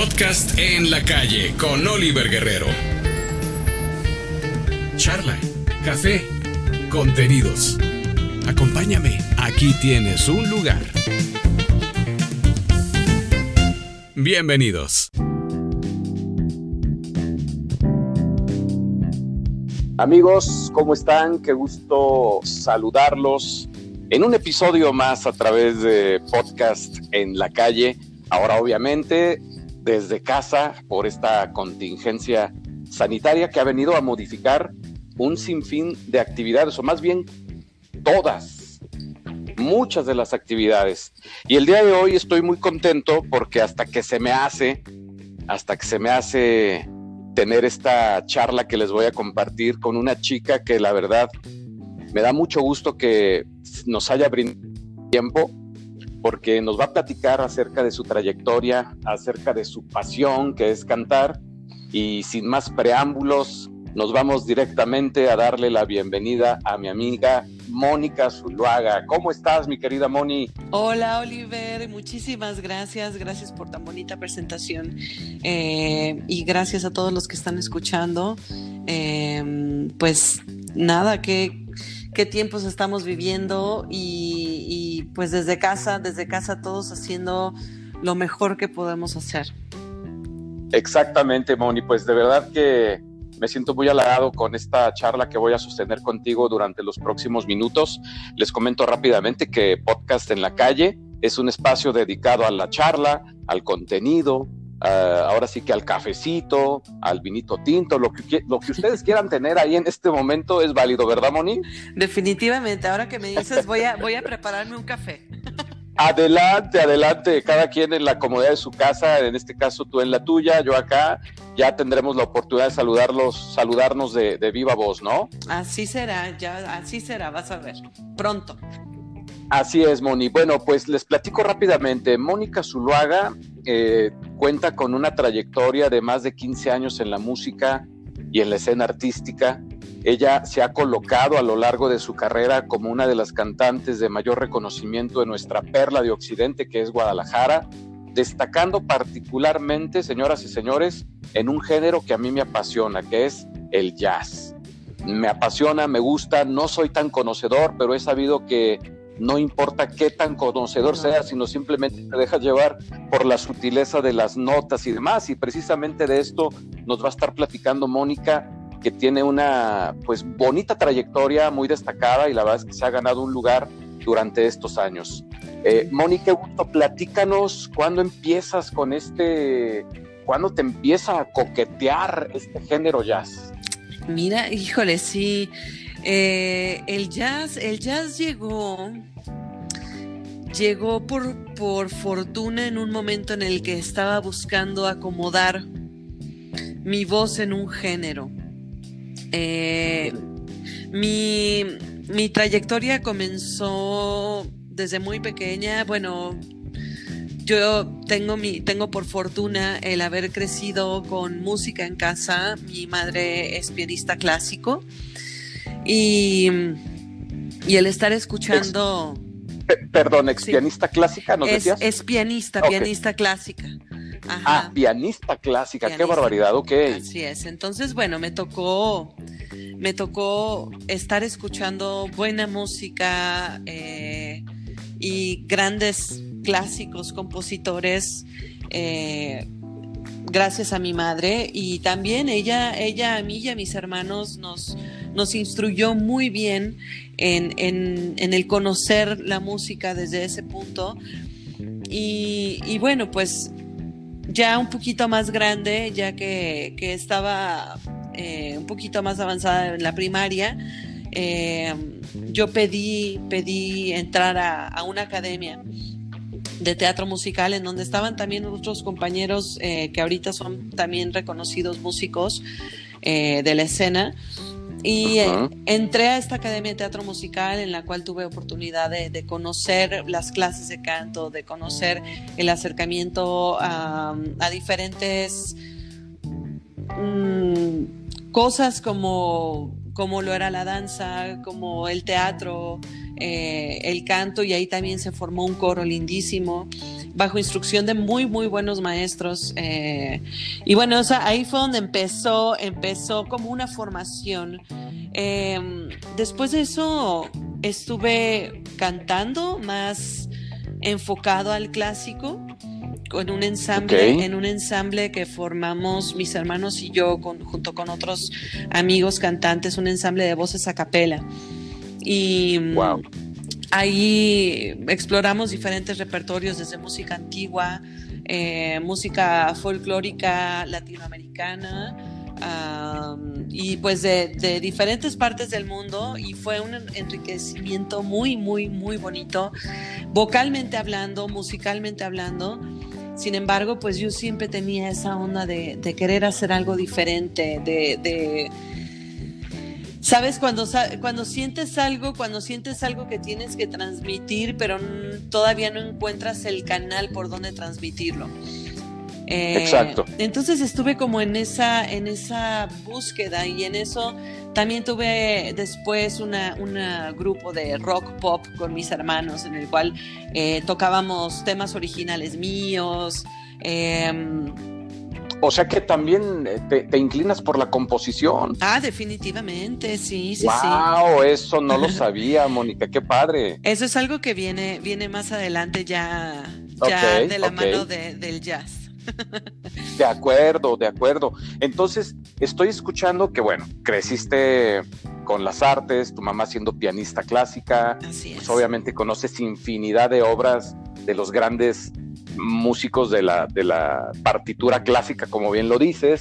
Podcast en la calle con Oliver Guerrero. Charla, café, contenidos. Acompáñame, aquí tienes un lugar. Bienvenidos. Amigos, ¿cómo están? Qué gusto saludarlos en un episodio más a través de podcast en la calle. Ahora obviamente desde casa por esta contingencia sanitaria que ha venido a modificar un sinfín de actividades, o más bien todas, muchas de las actividades. Y el día de hoy estoy muy contento porque hasta que se me hace, hasta que se me hace tener esta charla que les voy a compartir con una chica que la verdad me da mucho gusto que nos haya brindado tiempo porque nos va a platicar acerca de su trayectoria, acerca de su pasión, que es cantar. Y sin más preámbulos, nos vamos directamente a darle la bienvenida a mi amiga Mónica Zuluaga. ¿Cómo estás, mi querida Moni? Hola, Oliver. Muchísimas gracias. Gracias por tan bonita presentación. Eh, y gracias a todos los que están escuchando. Eh, pues nada, que qué tiempos estamos viviendo y, pues desde casa, desde casa todos haciendo lo mejor que podemos hacer. Exactamente, Moni, pues de verdad que me siento muy halagado con esta charla que voy a sostener contigo durante los próximos minutos. Les comento rápidamente que Podcast en la Calle es un espacio dedicado a la charla, al contenido, Ah, ahora sí que al cafecito, al vinito tinto, lo que, lo que ustedes quieran tener ahí en este momento es válido, ¿verdad, Moni? Definitivamente, ahora que me dices, voy a, voy a prepararme un café. Adelante, adelante, cada quien en la comodidad de su casa, en este caso tú en la tuya, yo acá, ya tendremos la oportunidad de saludarlos, saludarnos de, de viva voz, ¿no? Así será, ya, así será, vas a ver, pronto. Así es, Moni. Bueno, pues les platico rápidamente. Mónica Zuluaga eh, cuenta con una trayectoria de más de 15 años en la música y en la escena artística. Ella se ha colocado a lo largo de su carrera como una de las cantantes de mayor reconocimiento de nuestra perla de Occidente, que es Guadalajara, destacando particularmente, señoras y señores, en un género que a mí me apasiona, que es el jazz. Me apasiona, me gusta, no soy tan conocedor, pero he sabido que no importa qué tan conocedor sea, sino simplemente te dejas llevar por la sutileza de las notas y demás. Y precisamente de esto nos va a estar platicando Mónica, que tiene una pues bonita trayectoria, muy destacada, y la verdad es que se ha ganado un lugar durante estos años. Eh, Mónica, gusto, platícanos cuándo empiezas con este, cuándo te empieza a coquetear este género jazz. Mira, híjole, sí. Eh, el jazz, el jazz llegó, llegó por, por fortuna en un momento en el que estaba buscando acomodar mi voz en un género. Eh, mi, mi trayectoria comenzó desde muy pequeña. Bueno, yo tengo, mi, tengo por fortuna el haber crecido con música en casa. Mi madre es pianista clásico. Y, y el estar escuchando... perdón, ex pianista clásica, ¿no es, Es pianista, pianista clásica. Ah, pianista clásica, qué barbaridad, ok. Así es. Entonces, bueno, me tocó, me tocó estar escuchando buena música eh, y grandes clásicos, compositores. Eh, gracias a mi madre y también ella, ella a mí y a mis hermanos nos, nos instruyó muy bien en, el conocer la música desde ese punto. Y, bueno, pues ya un poquito más grande, ya que, estaba eh, un poquito más avanzada en la primaria, eh, yo pedí, pedí entrar a una academia de teatro musical, en donde estaban también otros compañeros eh, que ahorita son también reconocidos músicos eh, de la escena. Y eh, entré a esta academia de teatro musical en la cual tuve oportunidad de, conocer las clases de canto, de conocer el acercamiento a, diferentes mm, cosas como, como lo era la danza, como el teatro, eh, el canto y ahí también se formó un coro lindísimo bajo instrucción de muy, muy buenos maestros. Eh, y bueno, ahí fue donde empezó, empezó como una formación. Em, después de eso estuve cantando más enfocado al clásico con un ensamble, en un ensamble que formamos mis hermanos y yo junto con otros amigos cantantes, un ensamble de voces a capela. Y wow. Ahí exploramos diferentes repertorios desde música antigua, eh, música folclórica latinoamericana y pues de, diferentes partes del mundo y fue un enriquecimiento muy, muy, muy bonito, vocalmente hablando, musicalmente hablando. Sin embargo, pues yo siempre tenía esa onda de, querer hacer algo diferente, de Sabes cuando, cuando sientes algo, cuando sientes algo que tienes que transmitir, pero todavía no encuentras el canal por donde transmitirlo. Eh, Exacto. Entonces estuve como en esa, en esa búsqueda y en eso también tuve después un una grupo de rock pop con mis hermanos en el cual eh, tocábamos temas originales míos. Em, o sea que también eh, te, inclinas por la composición. Ah, definitivamente, sí, sí, wow, eso no lo sabía, Mónica, qué padre. Eso es algo que viene, viene más adelante ya, ya de la mano del jazz. De acuerdo, de acuerdo. Entonces, estoy escuchando que, bueno, creciste con las artes, tu mamá siendo pianista clásica, Así pues, es. obviamente conoces infinidad de obras de los grandes músicos de la, de la partitura clásica, como bien lo dices.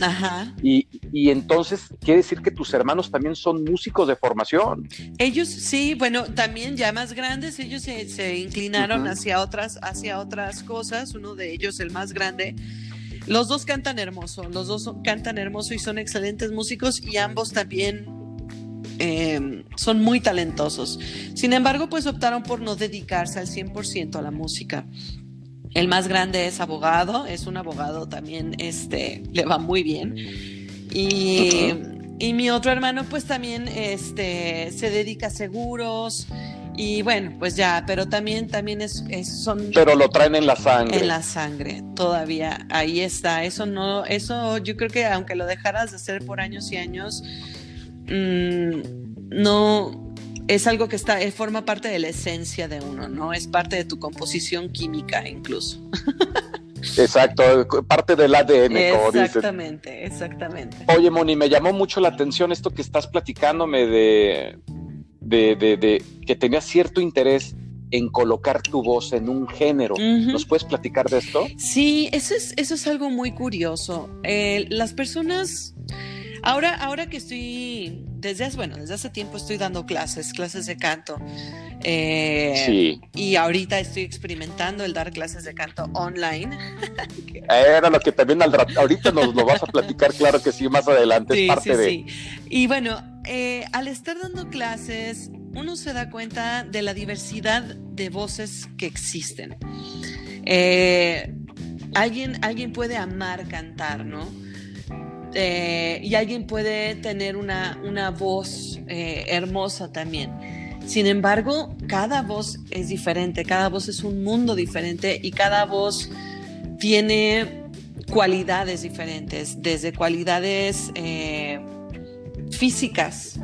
Y, entonces quiere decir que tus hermanos también son músicos de formación. Ellos sí, bueno, también ya más grandes, ellos se, inclinaron hacia, otras, hacia otras cosas. Uno de ellos, el más grande, los dos cantan hermoso, los dos cantan hermoso y son excelentes músicos y ambos también em, son muy talentosos. Sin embargo, pues optaron por no dedicarse al 100% a la música. El más grande es abogado, es un abogado también, este, le va muy bien. Y, mi otro hermano, pues también este, se dedica a seguros. Y bueno, pues ya, pero también, también es, son. Pero lo traen en la sangre. En la sangre, todavía. Ahí está. Eso no, eso yo creo que aunque lo dejaras de hacer por años y años, mm, no, es algo que está, eh, forma parte de la esencia de uno, ¿no? Es parte de tu composición química incluso. Exacto, parte del ADN, como Exactamente, exactamente. Oye, Moni, me llamó mucho la atención esto que estás platicándome de, de, de, que tenías cierto interés en colocar tu voz en un género. ¿Nos puedes platicar de esto? Sí, eso es, eso es algo muy curioso. Eh, las personas Ahora, ahora que estoy, desde hace, bueno, desde hace tiempo estoy dando clases, clases de canto. Eh, sí. Y ahorita estoy experimentando el dar clases de canto online. Era lo que también ahorita nos lo vas a platicar, claro que sí, más adelante. Sí, es parte sí, sí. Y bueno, eh, al estar dando clases, uno se da cuenta de la diversidad de voces que existen. Eh, alguien, alguien puede amar cantar, ¿no? Eh, y alguien puede tener una, voz eh, hermosa también. Sin embargo, cada voz es diferente, cada voz es un mundo diferente y cada voz tiene cualidades diferentes, desde cualidades eh, físicas,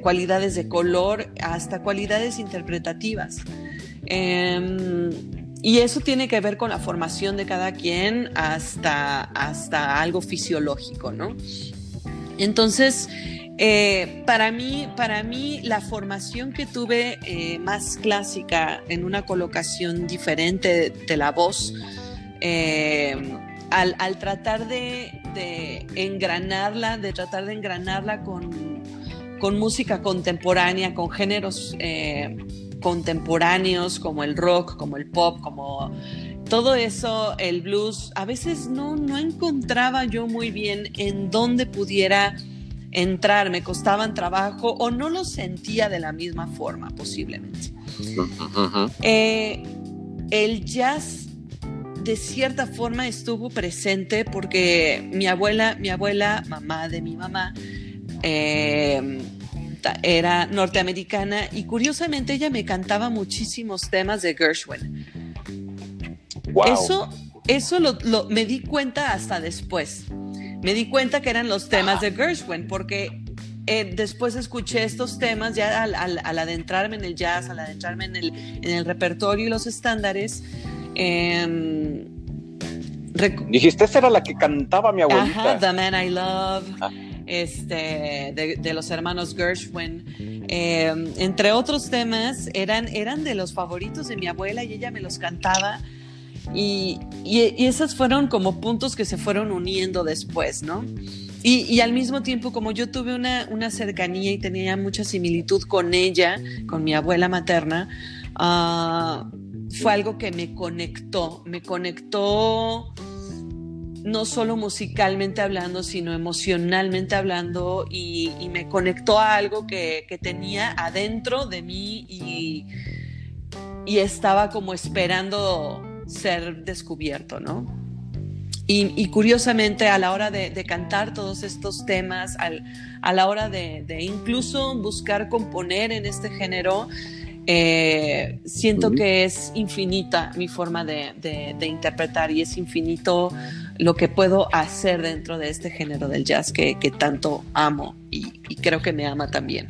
cualidades de color, hasta cualidades interpretativas. Y eso tiene que ver con la formación de cada quien hasta, hasta algo fisiológico, ¿no? Entonces, eh, para, mí, para mí, la formación que tuve eh, más clásica en una colocación diferente de, la voz, eh, al, tratar de, engranarla, de tratar de engranarla con, con música contemporánea, con géneros contemporáneos como el rock, como el pop, como todo eso, el blues, a veces no, no encontraba yo muy bien en dónde pudiera entrar, me costaban trabajo o no lo sentía de la misma forma posiblemente. Eh, el jazz de cierta forma estuvo presente porque mi abuela, mi abuela, mamá de mi mamá, eh, era norteamericana y curiosamente ella me cantaba muchísimos temas de Gershwin. Eso, eso lo, me di cuenta hasta después. Me di cuenta que eran los temas de Gershwin porque eh, después escuché estos temas ya al, adentrarme en el jazz, al adentrarme en el, en el repertorio y los estándares. Em, Dijiste, esa era la que cantaba mi abuelita. Ajá, The Man I Love. Ah este, de, los hermanos Gershwin, eh, entre otros temas, eran, eran de los favoritos de mi abuela y ella me los cantaba. Y, y, esos fueron como puntos que se fueron uniendo después, ¿no? Y, al mismo tiempo, como yo tuve una, una, cercanía y tenía mucha similitud con ella, con mi abuela materna, ah, fue algo que me conectó, me conectó no solo musicalmente hablando, sino emocionalmente hablando y, me conectó a algo que, tenía adentro de mí y, estaba como esperando ser descubierto, ¿no? Y, curiosamente a la hora de, cantar todos estos temas, a la hora de, incluso buscar componer en este género, eh, siento que es infinita mi forma de, interpretar y es infinito lo que puedo hacer dentro de este género del jazz que, tanto amo y, creo que me ama también.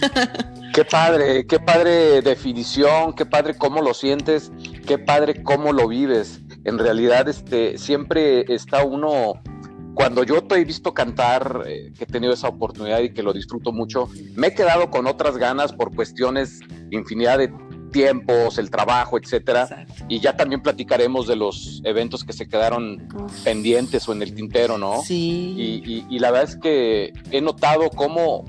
Qué padre, qué padre definición, qué padre cómo lo sientes, qué padre cómo lo vives. En realidad, este, siempre está uno, cuando yo te he visto cantar, eh, que he tenido esa oportunidad y que lo disfruto mucho, me he quedado con otras ganas por cuestiones, infinidad de tiempos, el trabajo, etcétera. Y ya también platicaremos de los eventos que se quedaron pendientes o en el tintero, ¿no? Sí. Y, la verdad es que he notado cómo,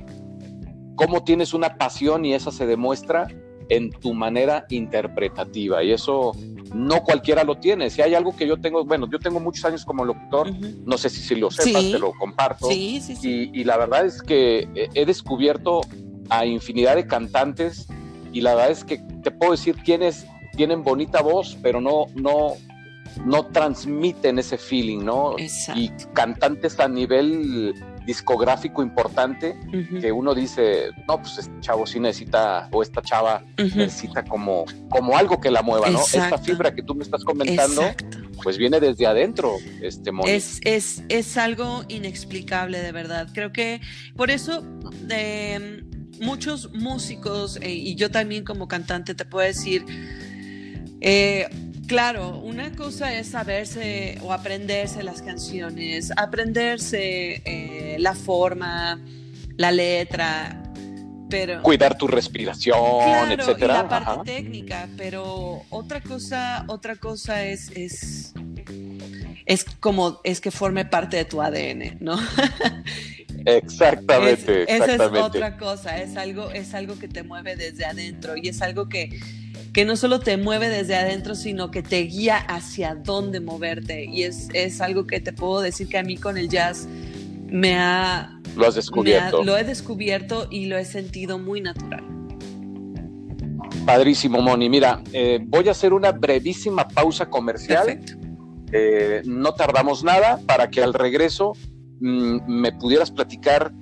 cómo tienes una pasión y esa se demuestra en tu manera interpretativa. Y eso no cualquiera lo tiene. Si hay algo que yo tengo, bueno, yo tengo muchos años como locutor, no sé si, si lo sepas, te lo comparto. Sí, sí, sí. Y, y la verdad es que he descubierto a infinidad de cantantes y la verdad es que te puedo decir quiénes tienen bonita voz, pero no, no, no transmiten ese feeling, ¿no? Y cantantes a nivel discográfico importante que uno dice, no, pues este chavo sí necesita, o esta chava necesita como, como algo que la mueva, ¿no? Esta fibra que tú me estás comentando, pues viene desde adentro, este Es, es, es algo inexplicable, de verdad. Creo que por eso... Eh, muchos músicos, eh, y yo también como cantante te puedo decir, eh, claro, una cosa es saberse o aprenderse las canciones, aprenderse eh, la forma, la letra, pero... Cuidar tu respiración, claro, etcétera. la parte técnica, pero otra cosa, otra cosa es, es, es como, es que forme parte de tu ADN, ¿no? Exactamente, Esa es otra cosa, es algo, es algo que te mueve desde adentro y es algo que, que no solo te mueve desde adentro, sino que te guía hacia dónde moverte. Y es, es algo que te puedo decir que a mí con el jazz me ha... Lo has descubierto. lo he descubierto y lo he sentido muy natural. Padrísimo, Moni. Mira, eh, voy a hacer una brevísima pausa comercial. Perfecto. Eh, no tardamos nada para que al regreso Mm, me pudieras platicar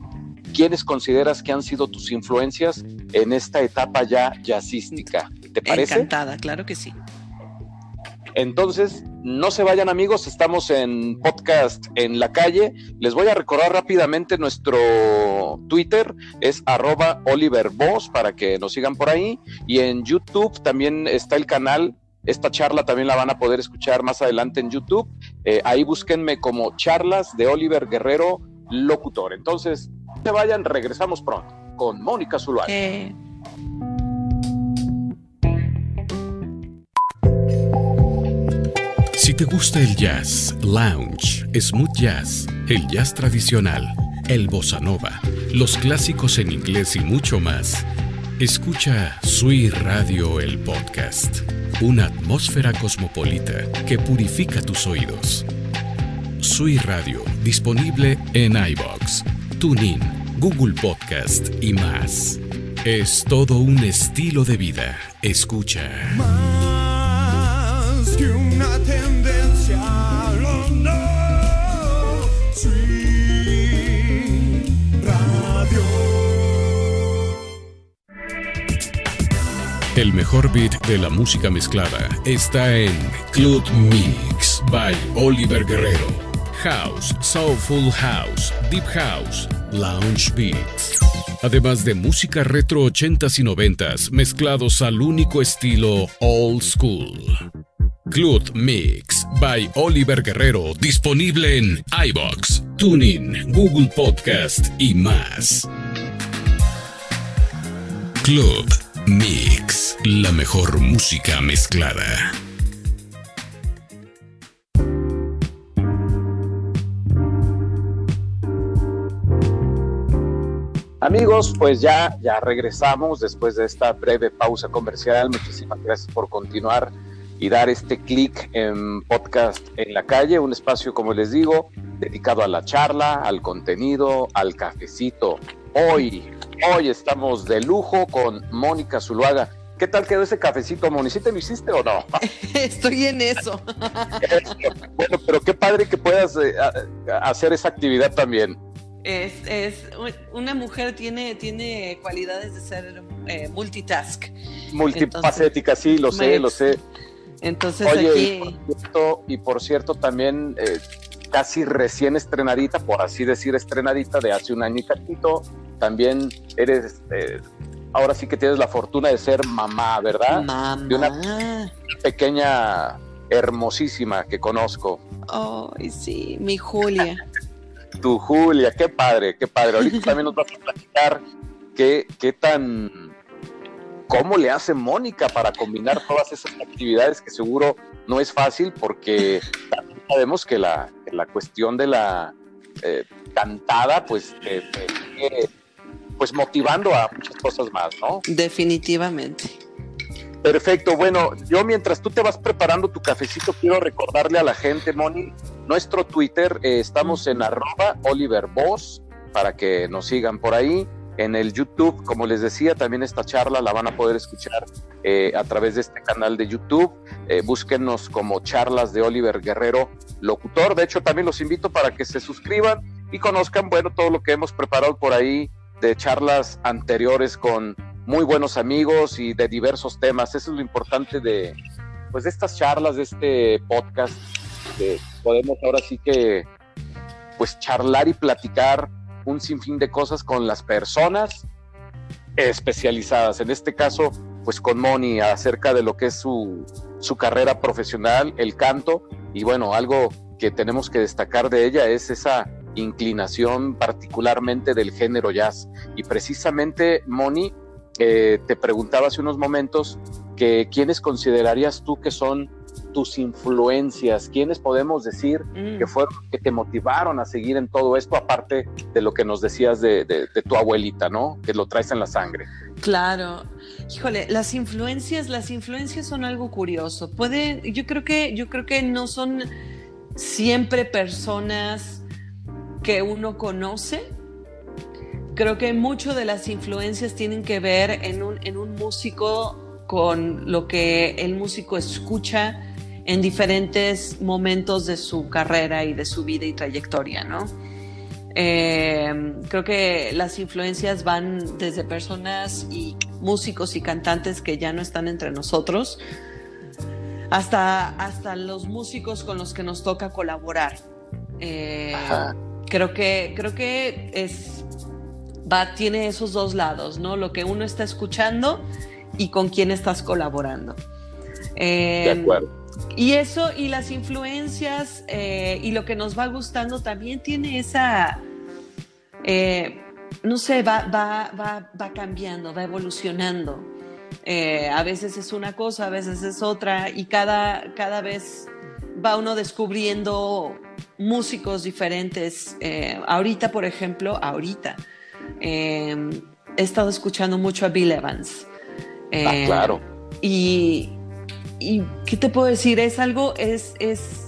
quiénes consideras que han sido tus influencias en esta etapa ya jazzística. ¿Te parece? Encantada, claro que sí. Entonces, no se vayan amigos, estamos en podcast en la calle. Les voy a recordar rápidamente nuestro Twitter, es arroba Oliver para que nos sigan por ahí. Y en YouTube también está el canal esta charla también la van a poder escuchar más adelante en YouTube. Eh, ahí búsquenme como charlas de Oliver Guerrero, locutor. Entonces, no se vayan, regresamos pronto con Mónica Zuluaga. Si te gusta el jazz, lounge, smooth jazz, el jazz tradicional, el bossa nova, los clásicos en inglés y mucho más, escucha Sui Radio el podcast una atmósfera cosmopolita que purifica tus oídos. Sui Radio, disponible en iBox, TuneIn, Google Podcast y más. Es todo un estilo de vida. Escucha una tendencia a Radio. El mejor beat de la música mezclada está en Club Mix by Oliver Guerrero. House, Soulful House, Deep House, Lounge Beats. Además de música retro 80s y 90s mezclados al único estilo old school. Club Mix by Oliver Guerrero disponible en iBox, TuneIn, Google Podcast y más. Club Mix, la mejor música mezclada. Amigos, pues ya, ya regresamos después de esta breve pausa comercial. Muchísimas gracias por continuar y dar este clic en podcast en la calle, un espacio, como les digo, dedicado a la charla, al contenido, al cafecito. Hoy, hoy estamos de lujo con Mónica Zuluaga. ¿Qué tal quedó ese cafecito, Moni? ¿Sí te lo hiciste o no? Estoy en eso. bueno, pero qué padre que puedas eh, hacer esa actividad también. Es, es, una mujer tiene, tiene cualidades de ser eh, multitask. Multifacética, sí, lo sé, lo sé. Entonces Oye, aquí... y, por cierto, y por cierto, también eh, casi recién estrenadita, por así decir, estrenadita de hace un año y cachito, también eres, eh, ahora sí que tienes la fortuna de ser mamá, ¿verdad? Mamá. De una pequeña hermosísima que conozco. Ay, sí, mi Julia. Tu Julia, qué padre, qué padre. Ahorita también nos vas a platicar qué, qué tan ¿Cómo le hace Mónica para combinar todas esas actividades que seguro no es fácil porque también sabemos que la, que la cuestión de la eh, cantada pues sigue pues motivando a muchas cosas más, ¿no? Definitivamente. Perfecto, bueno, yo mientras tú te vas preparando tu cafecito, quiero recordarle a la gente, Moni, nuestro Twitter, eh, estamos en arroba Oliver Boss, para que nos sigan por ahí en el YouTube. Como les decía, también esta charla la van a poder escuchar eh, a través de este canal de YouTube. Eh, búsquenos como charlas de Oliver Guerrero, locutor. De hecho, también los invito para que se suscriban y conozcan, bueno, todo lo que hemos preparado por ahí de charlas anteriores con muy buenos amigos y de diversos temas. Eso es lo importante de, pues, de estas charlas, de este podcast. Que podemos ahora sí que, pues, charlar y platicar un sinfín de cosas con las personas especializadas. En este caso, pues con Moni acerca de lo que es su, su carrera profesional, el canto, y bueno, algo que tenemos que destacar de ella es esa inclinación particularmente del género jazz. Y precisamente, Moni, eh, te preguntaba hace unos momentos que quiénes considerarías tú que son tus influencias, quiénes podemos decir Mm. que fueron que te motivaron a seguir en todo esto, aparte de lo que nos decías de, de- de tu abuelita, ¿no? Que lo traes en la sangre. Claro. Híjole, las influencias, las influencias son algo curioso. Puede, yo creo que, yo creo que no son siempre personas que uno conoce. Creo que mucho de las influencias tienen que ver en un, en un músico con lo que el músico escucha en diferentes momentos de su carrera y de su vida y trayectoria, ¿no? Eh, creo que las influencias van desde personas y músicos y cantantes que ya no están entre nosotros hasta, hasta los músicos con los que nos toca colaborar. Eh, creo que, creo que es, va, tiene esos dos lados, ¿no? Lo que uno está escuchando y con quién estás colaborando. De Eh, acuerdo. Y eso y las influencias eh, y lo que nos va gustando también tiene esa, eh, no sé, va, va, va, va cambiando, va evolucionando. Eh, a veces es una cosa, a veces es otra y cada, cada vez va uno descubriendo músicos diferentes. Ahorita, por ejemplo, ahorita he estado escuchando mucho a Bill Evans. Ah, claro. y, y ¿qué te puedo decir? Es algo, es, es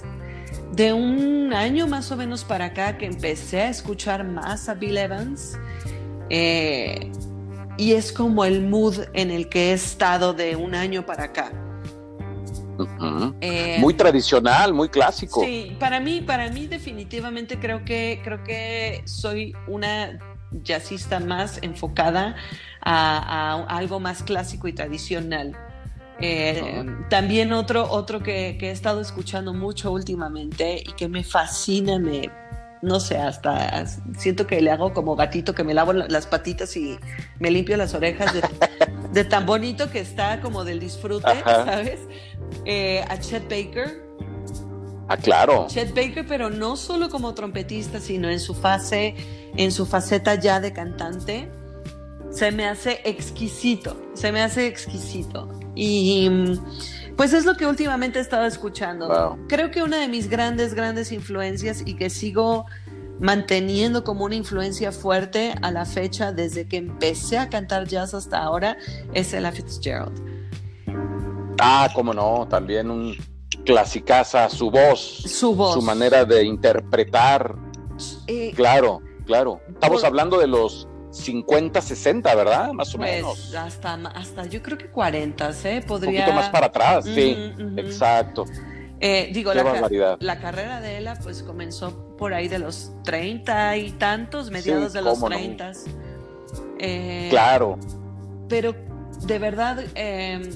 de un año más o menos para acá que empecé a escuchar más a Bill Evans. eh, y es como el mood en el que he estado de un año para acá. Eh, Muy tradicional, muy clásico. Sí, para mí, para mí definitivamente creo que, creo que soy una jazzista más enfocada a, a algo más clásico y tradicional. Eh, también otro, otro que, que, he estado escuchando mucho últimamente y que me fascina, me, no sé, hasta siento que le hago como gatito que me lavo las patitas y me limpio las orejas de, de tan bonito que está como del disfrute, ¿sabes? Eh, a Chet Baker. Ah, claro. Chet Baker, pero no solo como trompetista, sino en su fase, en su faceta ya de cantante, se me hace exquisito, se me hace exquisito. Y pues es lo que últimamente he estado escuchando. Creo que una de mis grandes, grandes influencias y que sigo manteniendo como una influencia fuerte a la fecha desde que empecé a cantar jazz hasta ahora es Ella Fitzgerald. Ah, cómo no, también un clasicaza, su voz, su voz, su manera de interpretar. Eh, claro, claro. Estamos hablando de los 50, 60, ¿verdad? Más o pues, menos. Hasta, hasta yo creo que 40, ¿eh? Podría... Un poquito más para atrás, sí, exacto. Eh, digo, la, la, carrera de ella pues comenzó por ahí de los 30 y tantos, mediados de los 30. Eh, claro. Pero de verdad, em,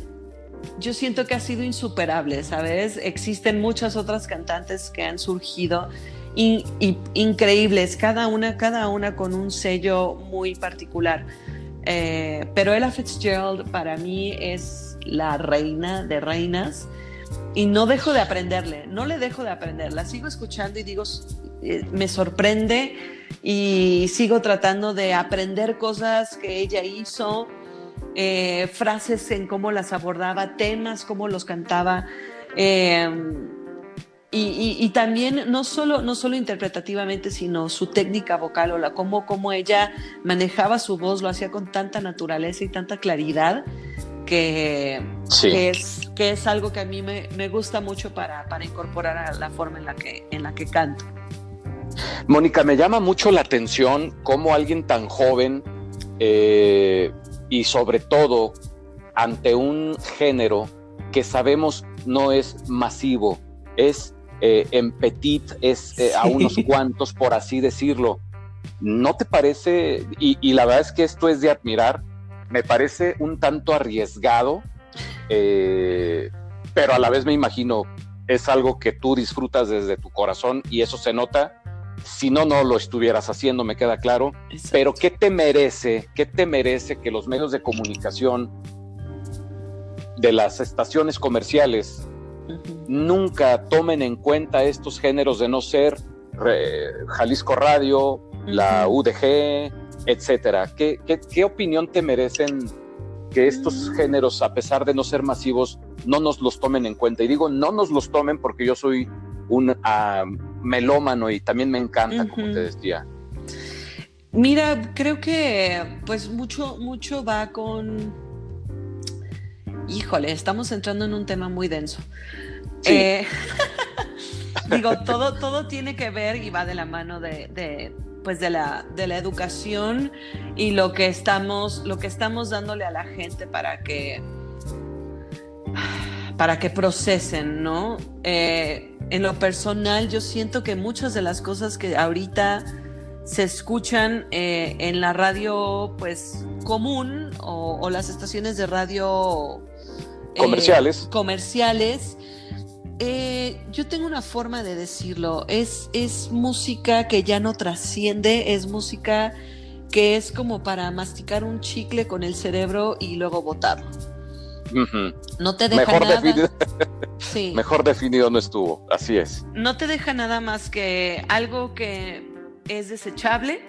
yo siento que ha sido insuperable, ¿sabes? Existen muchas otras cantantes que han surgido increíbles, cada una, cada una con un sello muy particular. Eh, pero Ella Fitzgerald para mí es la reina de reinas y no dejo de aprenderle, no le dejo de aprender, la sigo escuchando y digo, eh, me sorprende y sigo tratando de aprender cosas que ella hizo, eh, frases en cómo las abordaba, temas, cómo los cantaba. Y, también no solo, no solo interpretativamente, sino su técnica vocal o la cómo, cómo ella manejaba su voz, lo hacía con tanta naturaleza y tanta claridad que, es, que es algo que a mí me, gusta mucho para, para, incorporar a la forma en la que, en la que canto. Mónica, me llama mucho la atención cómo alguien tan joven eh, y sobre todo ante un género que sabemos no es masivo, es eh, en petit es eh, a unos cuantos, por así decirlo. ¿No te parece, y, la verdad es que esto es de admirar, me parece un tanto arriesgado, eh, pero a la vez me imagino, es algo que tú disfrutas desde tu corazón y eso se nota. Si no, no lo estuvieras haciendo, me queda claro. Pero ¿qué te merece? ¿Qué te merece que los medios de comunicación de las estaciones comerciales nunca tomen en cuenta estos géneros de no ser Jalisco Radio, la UDG, etcétera. ¿Qué, opinión te merecen que estos mm. géneros, a pesar de no ser masivos, no nos los tomen en cuenta? Y digo, no nos los tomen porque yo soy un ah, melómano y también me encanta, como te decía. Mira, creo que pues mucho, mucho va con híjole, estamos entrando en un tema muy denso. Eh, digo, todo, todo tiene que ver y va de la mano de, pues de la, de la educación y lo que estamos, lo que estamos dándole a la gente para que para que procesen, ¿no? Eh, en lo personal, yo siento que muchas de las cosas que ahorita se escuchan eh, en la radio, pues común o las estaciones de radio comerciales. Eh, comerciales. Eh, yo tengo una forma de decirlo, es, es música que ya no trasciende, es música que es como para masticar un chicle con el cerebro y luego botarlo. No te deja Mejor nada. Definido, Mejor definido no estuvo, así es. No te deja nada más que algo que es desechable,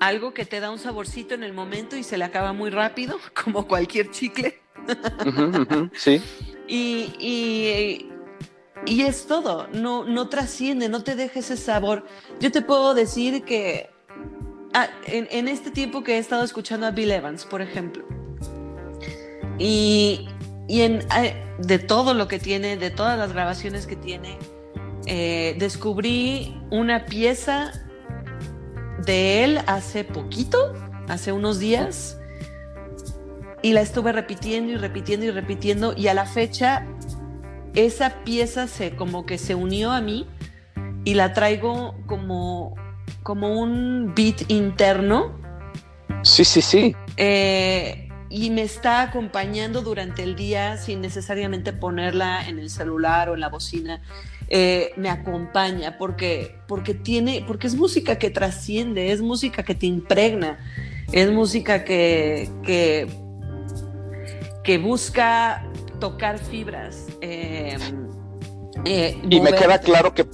algo que te da un saborcito en el momento y se le acaba muy rápido, como cualquier chicle sí. Y, y, es todo, no, no trasciende, no te deja ese sabor. Yo te puedo decir que ah, en, este tiempo que he estado escuchando a Bill Evans, por ejemplo, y, en, ah, de todo lo que tiene, de todas las grabaciones que tiene, eh, descubrí una pieza de él hace poquito, hace unos días, y la estuve repitiendo y repitiendo y repitiendo y a la fecha esa pieza se como que se unió a mí y la traigo como como un beat interno. Sí, sí, sí. Eh, y me está acompañando durante el día sin necesariamente ponerla en el celular o en la bocina. Eh, me acompaña porque, porque, tiene, porque es música que trasciende, es música que te impregna, es música que, que, que busca tocar fibras. Eh, eh, y me queda claro que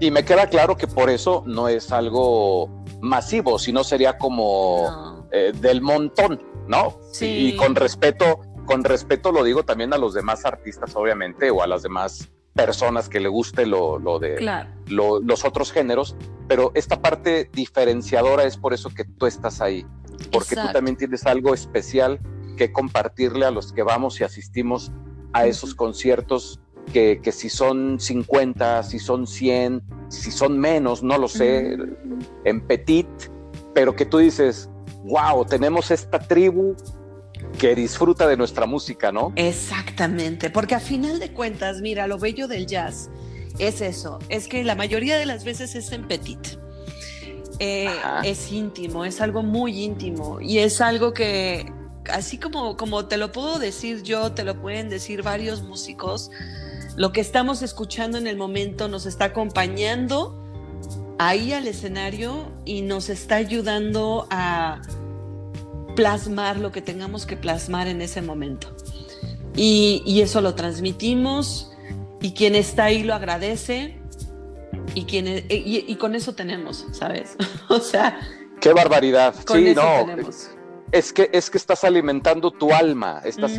y me queda claro que por eso no es algo masivo, sino sería como del montón. ¿no? Sí. Y con respeto, con respeto lo digo también a los demás artistas, obviamente, o a las demás personas que le guste lo, de los otros géneros, pero esta parte diferenciadora es por eso que tú estás ahí, porque tú también tienes algo especial que compartirle a los que vamos y asistimos a esos conciertos que, que, si son 50, si son 100, si son menos, no lo sé, en petit, pero que tú dices, wow, tenemos esta tribu que disfruta de nuestra música, ¿no? Exactamente, porque a final de cuentas, mira, lo bello del jazz es eso, es que la mayoría de las veces es en petit. Eh, es íntimo, es algo muy íntimo y es algo que, así como, como te lo puedo decir yo, te lo pueden decir varios músicos, lo que estamos escuchando en el momento nos está acompañando ahí al escenario y nos está ayudando a plasmar lo que tengamos que plasmar en ese momento. Y, eso lo transmitimos y quien está ahí lo agradece y, quien, y, con eso tenemos, ¿sabes? o sea... Qué barbaridad. sí, no. Es que, es que estás alimentando tu alma, estás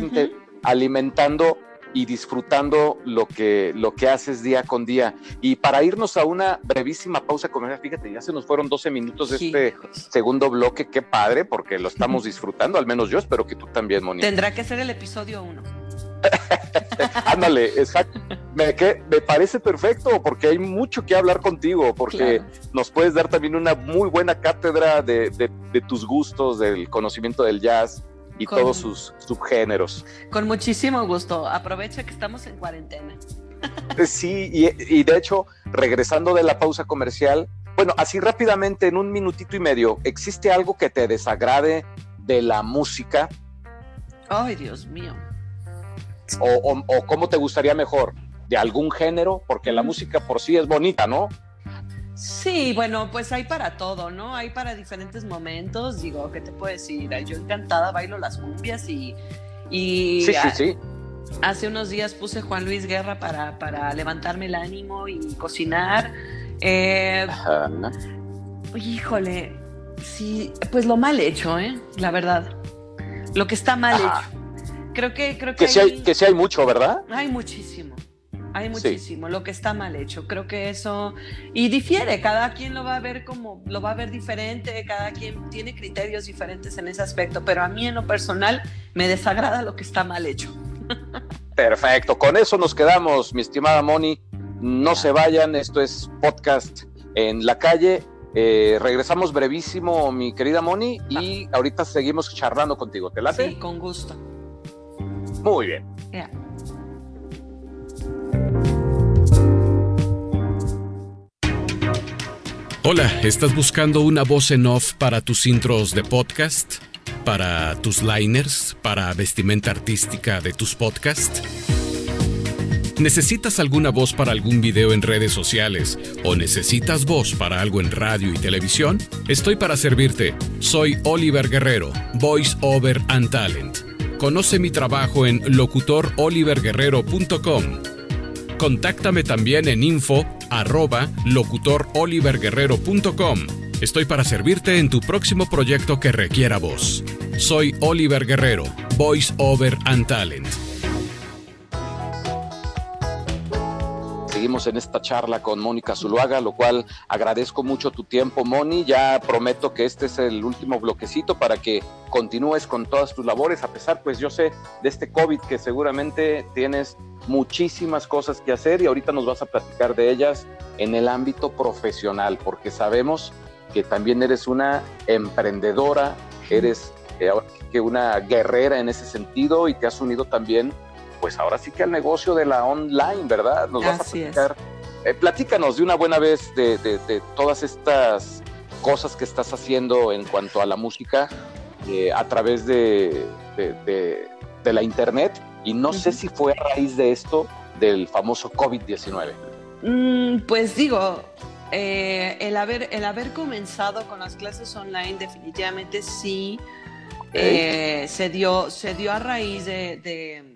alimentando y disfrutando lo que, lo que haces día con día. Y para irnos a una brevísima pausa comercial, fíjate, ya se nos fueron 12 minutos de este segundo bloque, qué padre, porque lo estamos disfrutando, al menos yo espero que tú también, Moni. Tendrá que ser el episodio 1. Ándale, exacto. Me, me, parece perfecto porque hay mucho que hablar contigo, porque nos puedes dar también una muy buena cátedra de, de tus gustos, del conocimiento del jazz, y todos sus subgéneros. Con muchísimo gusto. Aprovecha que estamos en cuarentena. Sí, y, de hecho, regresando de la pausa comercial, bueno, así rápidamente, en un minutito y medio, ¿existe algo que te desagrade de la música? Ay, Dios mío. O, o cómo te gustaría mejor, de algún género, porque la música por sí es bonita, ¿no? Sí, bueno, pues hay para todo, ¿no? Hay para diferentes momentos. Digo, ¿qué te puedo decir? Yo encantada bailo las cumbias y. y sí, sí, sí. Hace unos días puse Juan Luis Guerra para, para levantarme el ánimo y cocinar. Eh, híjole, sí, pues lo mal hecho, ¿eh? La verdad. Lo que está mal hecho. Creo que, creo que, que, hay, que sí hay mucho, ¿verdad? Hay muchísimo. Hay muchísimo, lo que está mal hecho. Creo que eso y difiere, cada quien lo va a ver como lo va a ver diferente, cada quien tiene criterios diferentes en ese aspecto, pero a mí en lo personal me desagrada lo que está mal hecho. Perfecto, con eso nos quedamos, mi estimada Moni. No se vayan, esto es podcast en la calle. Eh, regresamos brevísimo, mi querida Moni, y ahorita seguimos charlando contigo. ¿Te late? Sí, con gusto. Muy bien. Hola, ¿estás buscando una voz en off para tus intros de podcast? ¿Para tus liners? ¿Para vestimenta artística de tus podcasts? ¿Necesitas alguna voz para algún video en redes sociales o necesitas voz para algo en radio y televisión? Estoy para servirte. Soy Oliver Guerrero, Voice Over and Talent. Conoce mi trabajo en locutoroliverguerrero.com. Contáctame también en info arroba locutoroliverguerrero.com. Estoy para servirte en tu próximo proyecto que requiera voz. Soy Oliver Guerrero, Voice Over and Talent. En esta charla con Mónica Zuluaga, lo cual agradezco mucho tu tiempo, Moni. Ya prometo que este es el último bloquecito para que continúes con todas tus labores, a pesar, pues yo sé, de este COVID que seguramente tienes muchísimas cosas que hacer y ahorita nos vas a platicar de ellas en el ámbito profesional, porque sabemos que también eres una emprendedora, eres eh, que una guerrera en ese sentido y te has unido también, pues ahora sí que al negocio de la online, ¿verdad? Nos vas a platicar. Eh, platícanos de una buena vez de, de todas estas cosas que estás haciendo en cuanto a la música eh, a través de, la internet y no sé si fue a raíz de esto del famoso COVID-19. Mm, pues digo, eh, el, haber, el haber comenzado con las clases online definitivamente sí eh, se, dio, se dio a raíz de, de,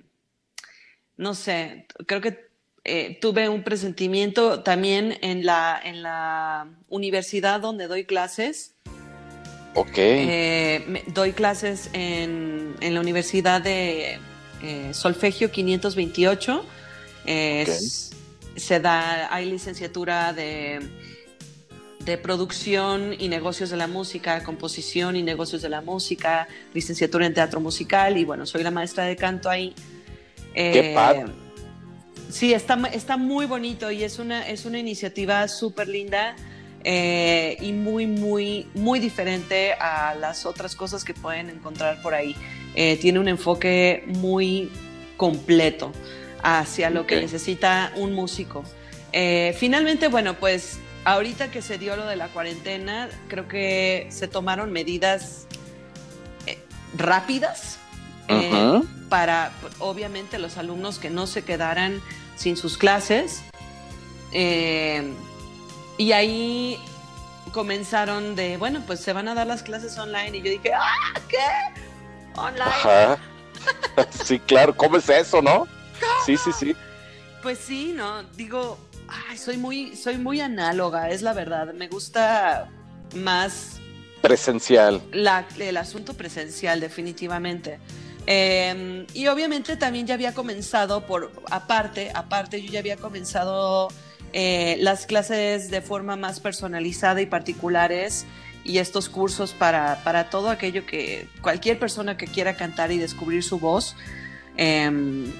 no sé, creo que eh, tuve un presentimiento también en la, en la universidad donde doy clases. Ok. Eh, me- doy clases en, en la Universidad de eh, Solfegio 528. Eh, Ok. s- Se da, hay licenciatura de, de producción y negocios de la música, composición y negocios de la música, licenciatura en teatro musical y bueno, soy la maestra de canto ahí. Qué Eh, padre. Sí, está, está muy bonito y es una, es una iniciativa súper linda eh, y muy, muy, muy diferente a las otras cosas que pueden encontrar por ahí. Eh, tiene un enfoque muy completo hacia lo que necesita un músico. Eh, finalmente, bueno, pues ahorita que se dio lo de la cuarentena, creo que se tomaron medidas eh, eh, para obviamente los alumnos que no se quedaran sin sus clases. Eh, y ahí comenzaron de, bueno, pues se van a dar las clases online. Y yo dije, ¡ah, qué! ¿Online? Ajá. sí, claro. ¿Cómo es eso, no? Sí, sí, sí. Pues sí, ¿no? Digo, ay, soy muy, soy muy análoga, es la verdad. Me gusta más Presencial. la- el asunto presencial, definitivamente. Eh, y obviamente también ya había comenzado por, aparte, aparte, yo ya había comenzado eh, las clases de forma más personalizada y particulares y estos cursos para, para todo aquello que cualquier persona que quiera cantar y descubrir su voz. eh,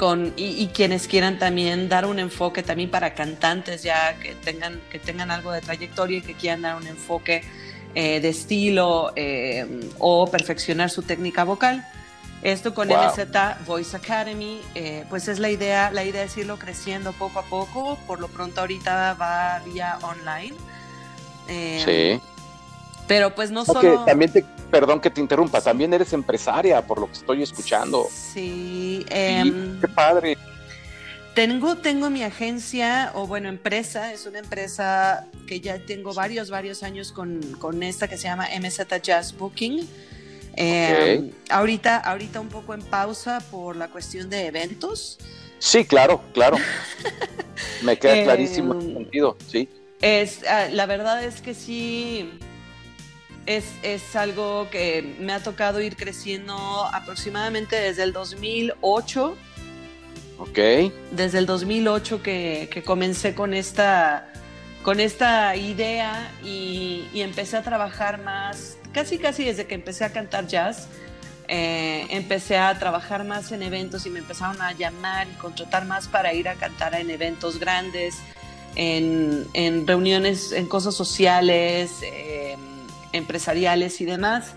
con, y, y quienes quieran también dar un enfoque también para cantantes ya que tengan, que tengan algo de trayectoria y que quieran dar un enfoque eh, de estilo eh, o perfeccionar su técnica vocal. Esto con Wow. MZ Voice Academy, eh, pues es la idea, la idea es irlo creciendo poco a poco. Por lo pronto ahorita va vía online. Eh, Sí. Pero pues no Porque solo... también te, perdón que te interrumpa, también eres empresaria, por lo que estoy escuchando. Sí, Sí, em, qué padre. Tengo, tengo mi agencia, o bueno, empresa, es una empresa que ya tengo varios, varios años con, con esta que se llama MZ Jazz Booking. Eh, ahorita, ahorita un poco en pausa por la cuestión de eventos. Sí, claro, claro. Me queda Eh, clarísimo el sentido, sí. Es, ah, la verdad es que sí, es, es algo que me ha tocado ir creciendo aproximadamente desde el 2008. Ok. desde el 2008 que, que comencé con esta, con esta idea y, y empecé a trabajar más, casi casi desde que empecé a cantar jazz, eh, empecé a trabajar más en eventos y me empezaron a llamar y contratar más para ir a cantar en eventos grandes, en, en reuniones, en cosas sociales, eh, empresariales y demás.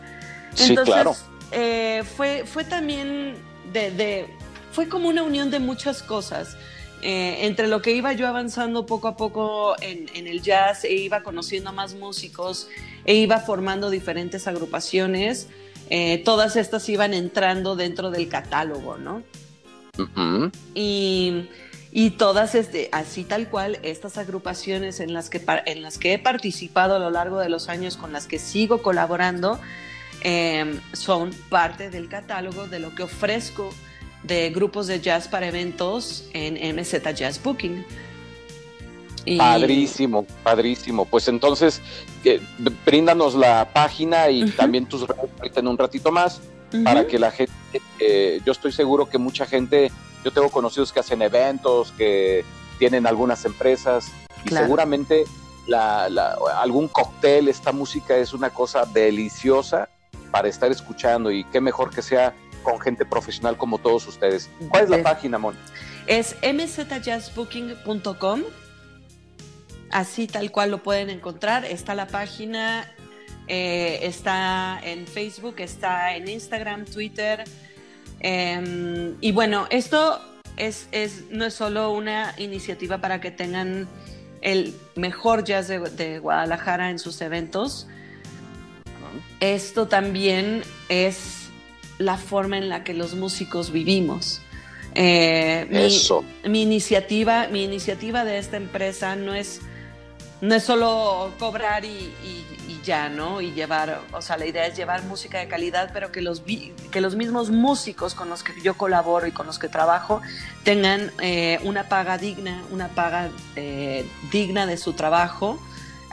Sí, claro. eh, fue, fue también de, de- fue como una unión de muchas cosas. Eh, entre lo que iba yo avanzando poco a poco en, en el jazz e iba conociendo a más músicos e iba formando diferentes agrupaciones, eh, todas estas iban entrando dentro del catálogo, ¿no? Ujú. y, y todas este, así tal cual estas agrupaciones en las que en las que he participado a lo largo de los años con las que sigo colaborando eh, son parte del catálogo de lo que ofrezco de grupos de jazz para eventos en MZ Jazz Booking. Y- Padrísimo, padrísimo. Pues entonces, eh, bríndanos la página y también tus redes ahorita en un ratito más para que la gente, eh, yo estoy seguro que mucha gente, yo tengo conocidos que hacen eventos, que tienen algunas empresas y Claro. seguramente la- la- algún cóctel, esta música es una cosa deliciosa para estar escuchando y qué mejor que sea con gente profesional como todos ustedes. ¿Cuál es la página, Mon? Es mzjazzbooking.com. Así tal cual lo pueden encontrar. Está la página, eh, está en Facebook, está en Instagram, Twitter. Em, y bueno, esto es, es- no es solo una iniciativa para que tengan el mejor jazz de, de Guadalajara en sus eventos. esto también es la forma en la que los músicos vivimos. Eh, mi, Eso. mi iniciativa, mi iniciativa de esta empresa no es, no es solo cobrar y, y- y ya, ¿no? Y llevar, o sea, la idea es llevar música de calidad, pero que los, que los mismos músicos con los que yo colaboro y con los que trabajo tengan eh, una paga digna, una paga eh, digna de su trabajo,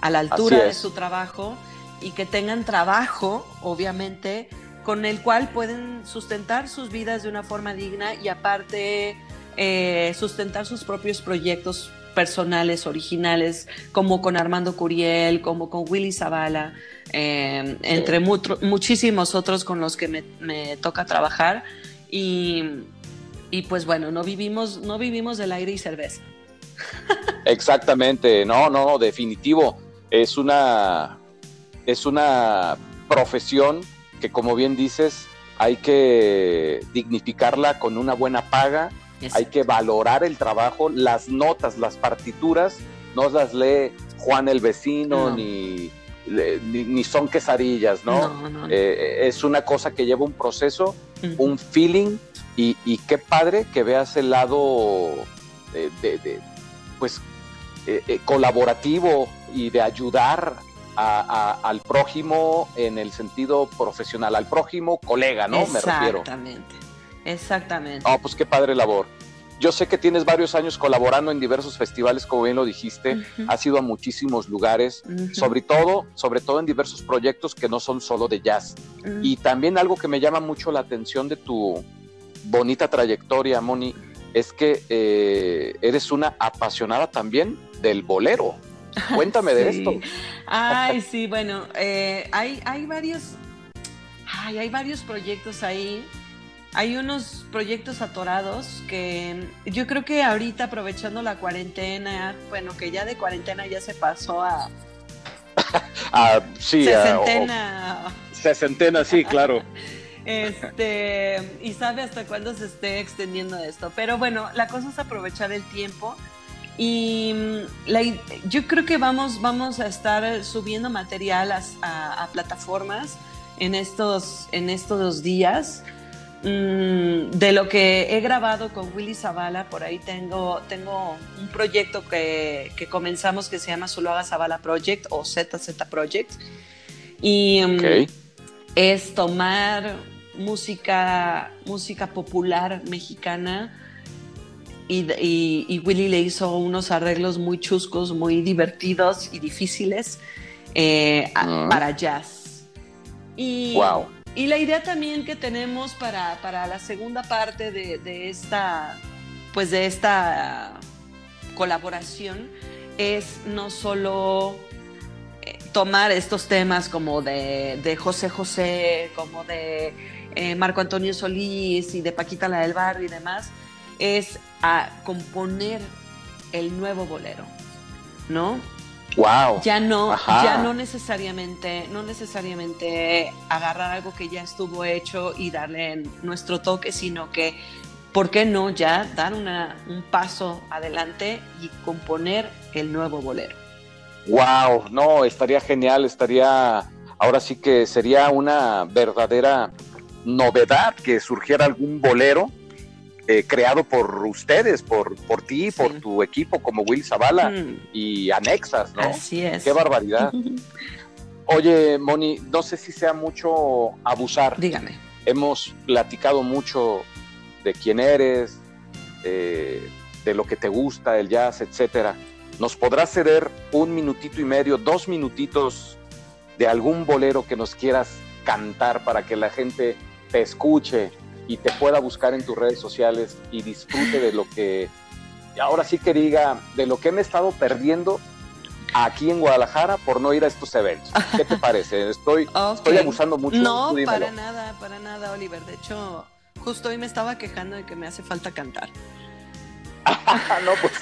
a la altura de su trabajo y que tengan trabajo, obviamente, con el cual pueden sustentar sus vidas de una forma digna y aparte eh, sustentar sus propios proyectos personales, originales, como con Armando Curiel, como con Willy Zavala, eh, entre mutro- muchísimos otros con los que me, me toca trabajar. Y, y pues bueno, no vivimos, no vivimos del aire y cerveza. Exactamente, no, no, no, definitivo. Es una, es una profesión que, como bien dices, hay que dignificarla con una buena paga, hay que valorar el trabajo, las notas, las partituras, no las lee Juan el vecino, No. ni, ni, ni son quesadillas, ¿no? No, no, no. Eh, es una cosa que lleva un proceso, un feeling y, y qué padre que veas el lado de, de- de, pues eh, eh, colaborativo y de ayudar a- a- al prójimo en el sentido profesional, al prójimo colega, ¿no? Me refiero. Exactamente, exactamente. No, pues qué padre labor. Yo sé que tienes varios años colaborando en diversos festivales, como bien lo dijiste, has ido a muchísimos lugares, sobre todo, sobre todo en diversos proyectos que no son solo de jazz. ujú. Y también algo que me llama mucho la atención de tu bonita trayectoria, Moni, es que eh, eres una apasionada también del bolero. Cuéntame de Sí. esto. Ay, sí, bueno, eh, hay, hay varios, ay, hay varios proyectos ahí. Hay unos proyectos atorados que yo creo que ahorita aprovechando la cuarentena, bueno, que ya de cuarentena ya se pasó a Ah, sí, ah, sesentena. o- sesentena, sí, claro. Este, y sabe hasta cuándo se esté extendiendo esto. Pero bueno, la cosa es aprovechar el tiempo. Y mm, la yo creo que vamos, vamos a estar subiendo material a, a- a plataformas en estos, en estos días. Mm, de lo que he grabado con Willy Zavala, por ahí tengo, tengo un proyecto que, que comenzamos que se llama Zuluaga Zavala Project o ZZ Project. Y mm, Ok. es tomar música, música popular mexicana y, y- y Willy le hizo unos arreglos muy chuscos, muy divertidos y difíciles eh, Ah. para jazz. Y, Wow. y la idea también que tenemos para, para la segunda parte de, de esta, pues de esta colaboración es no solo eh, tomar estos temas como de, de José José, como de eh, Marco Antonio Solís y de Paquita la del Barrio y demás, es a componer el nuevo bolero, ¿no? Wow. Ya no, Ajá. ya no necesariamente, no necesariamente agarrar algo que ya estuvo hecho y darle nuestro toque, sino que, ¿por qué no ya dar una, un paso adelante y componer el nuevo bolero? Wow, no, estaría genial, estaría, ahora sí que sería una verdadera novedad que surgiera algún bolero eh, creado por ustedes, por, por ti, por tu equipo como Will Zavala Mm, y anexas, ¿no? Así es. Qué barbaridad. Oye, Moni, no sé si sea mucho abusar. Dígame. Hemos platicado mucho de quién eres, eh, de lo que te gusta, el jazz, etcétera. ¿Nos podrás ceder un minutito y medio, dos minutitos de algún bolero que nos quieras cantar para que la gente te escuche y te pueda buscar en tus redes sociales y disfrute de lo que, y ahora sí que diga, de lo que me he estado perdiendo aquí en Guadalajara por no ir a estos eventos? ¿Qué te parece? Estoy, Ok. estoy abusando mucho. No, para nada, para nada, Oliver. De hecho, justo hoy me estaba quejando de que me hace falta cantar. No, pues